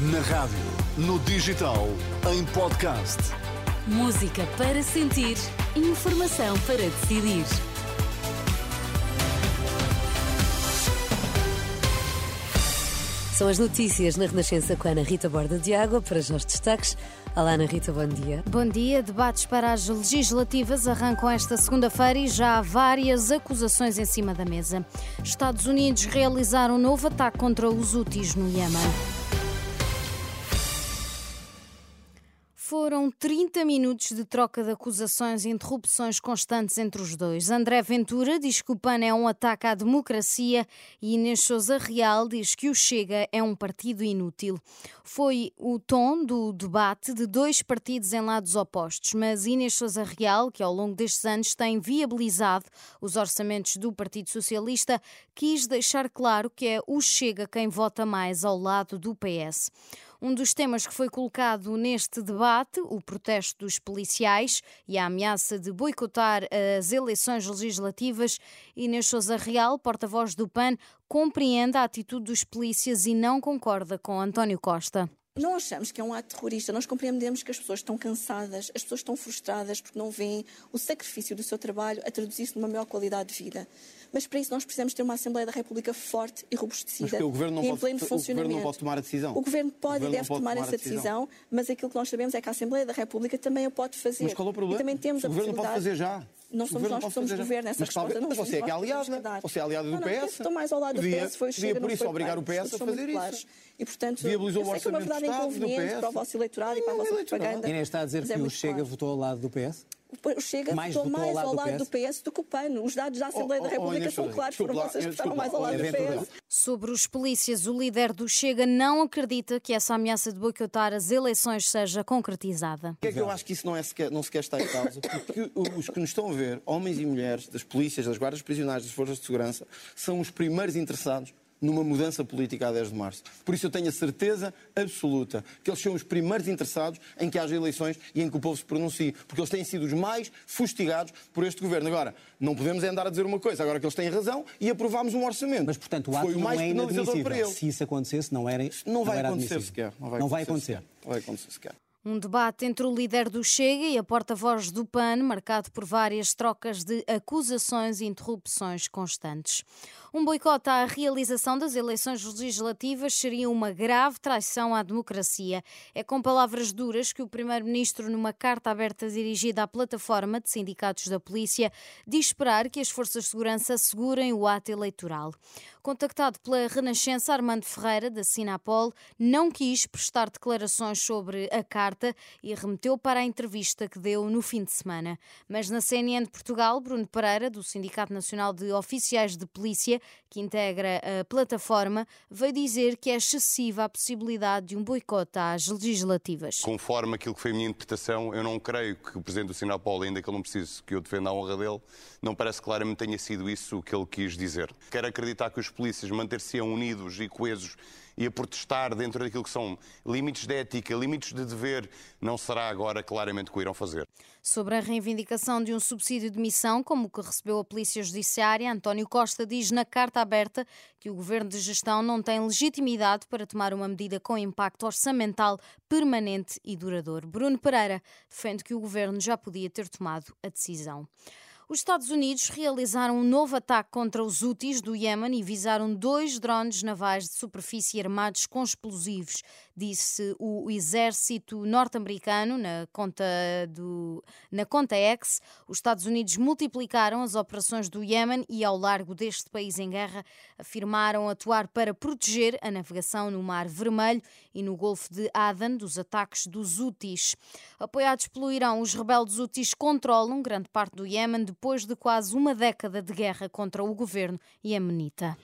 Na rádio, no digital, em podcast. Música para sentir, informação para decidir. São as notícias na Renascença com a Ana Rita Borda de Água para os nossos destaques. Olá, Ana Rita, bom dia. Bom dia. Debates para as legislativas arrancam esta segunda-feira e já há várias acusações em cima da mesa. Estados Unidos realizaram um novo ataque contra os Houthis no Iêmen. Foram 30 minutos de troca de acusações e interrupções constantes entre os dois. André Ventura diz que o PAN é um ataque à democracia e Inês Souza Real diz que o Chega é um partido inútil. Foi o tom do debate de dois partidos em lados opostos, mas Inês Souza Real, que ao longo destes anos tem viabilizado os orçamentos do Partido Socialista, quis deixar claro que é o Chega quem vota mais ao lado do PS. Um dos temas que foi colocado neste debate, o protesto dos policiais e a ameaça de boicotar as eleições legislativas, Inês Souza Real, porta-voz do PAN, compreende a atitude dos polícias e não concorda com António Costa. Não achamos que é um ato terrorista, nós compreendemos que as pessoas estão cansadas, as pessoas estão frustradas porque não veem o sacrifício do seu trabalho a traduzir-se numa maior qualidade de vida. Mas para isso nós precisamos ter uma Assembleia da República forte e robustecida. Mas o governo não, em pode, pleno o funcionamento. governo não pode tomar a decisão. O governo pode o governo e deve pode tomar, tomar essa decisão. decisão, mas aquilo que nós sabemos é que a Assembleia da República também a pode fazer. Mas qual é o problema? E também temos o governo não pode fazer já. Não O somos nós pode que somos governo, essa Mas talvez- resposta não mas você é que é temos aliada. Você é aliada do não, não, PS. eu Estou mais ao lado do Devia- PS, foi o devia Chega, por não isso o obrigar o. PS a fazer isso. E, portanto, Viabilizou eu o sei que é uma verdade inconveniente para o vosso eleitorado e para a Não vossa propaganda. Inês está a dizer que o Chega votou ao lado do PS? O Chega Mais votou votou ao mais lado ao do lado do PS? PS do que o PAN. Os dados da Assembleia Oh, da oh, oh, República Inês são claros, foram vocês que votaram desculpa mais ao lado do PS. Sobre os polícias, o líder do Chega não acredita que essa ameaça de boicotar as eleições seja concretizada. Porquê é que eu acho que isso não, é sequer, não sequer está em causa? Porque os que nos estão a ver, homens e mulheres, das polícias, das guardas prisionais, das forças de segurança, são os primeiros interessados numa mudança política a 10 de março. Por isso eu tenho a certeza absoluta que eles são os primeiros interessados em que haja eleições e em que o povo se pronuncie, porque eles têm sido os mais fustigados por este governo. Agora, não podemos andar a dizer uma coisa, agora que eles têm razão e aprovámos um orçamento. Mas, portanto, o ato foi o não mais é penalizador para eles. Se isso acontecesse, não era Não vai era acontecer admissível. sequer. Não vai Não acontecer. vai acontecer. sequer. Não vai acontecer sequer. Um debate entre o líder do Chega e a porta-voz do PAN, marcado por várias trocas de acusações e interrupções constantes. Um boicote à realização das eleições legislativas seria uma grave traição à democracia. É com palavras duras que o primeiro-ministro, numa carta aberta dirigida à plataforma de sindicatos da polícia, diz esperar que as forças de segurança assegurem o ato eleitoral. Contactado pela Renascença, Armando Ferreira, da Sinapol, não quis prestar declarações sobre a carta e remeteu para a entrevista que deu no fim de semana. Mas na CNN de Portugal, Bruno Pereira, do Sindicato Nacional de Oficiais de Polícia, que integra a plataforma, veio dizer que é excessiva a possibilidade de um boicote às legislativas. Conforme aquilo que foi a minha interpretação, eu não creio que o Presidente do Sinapol, ainda que ele não precise que eu defenda a honra dele, não parece claramente tenha sido isso o que ele quis dizer. Quero acreditar que os polícias manter-se-ão unidos e coesos e a protestar dentro daquilo que são limites de ética, limites de dever, não será agora claramente o que irão fazer. Sobre a reivindicação de um subsídio de missão, como o que recebeu a Polícia Judiciária, António Costa diz na carta aberta que o governo de gestão não tem legitimidade para tomar uma medida com impacto orçamental permanente e duradouro. Bruno Pereira defende que o governo já podia ter tomado a decisão. Os Estados Unidos realizaram um novo ataque contra os Houthis do Iêmen e visaram dois drones navais de superfície armados com explosivos, disse o exército norte-americano na conta, do, na conta X. Os Estados Unidos multiplicaram as operações do Iêmen e ao largo deste país em guerra afirmaram atuar para proteger a navegação no Mar Vermelho e no Golfo de Aden dos ataques dos Houthis. Apoiados pelo Irão, os rebeldes Houthis controlam grande parte do Iêmen depois de quase uma década de guerra contra o governo iemenita.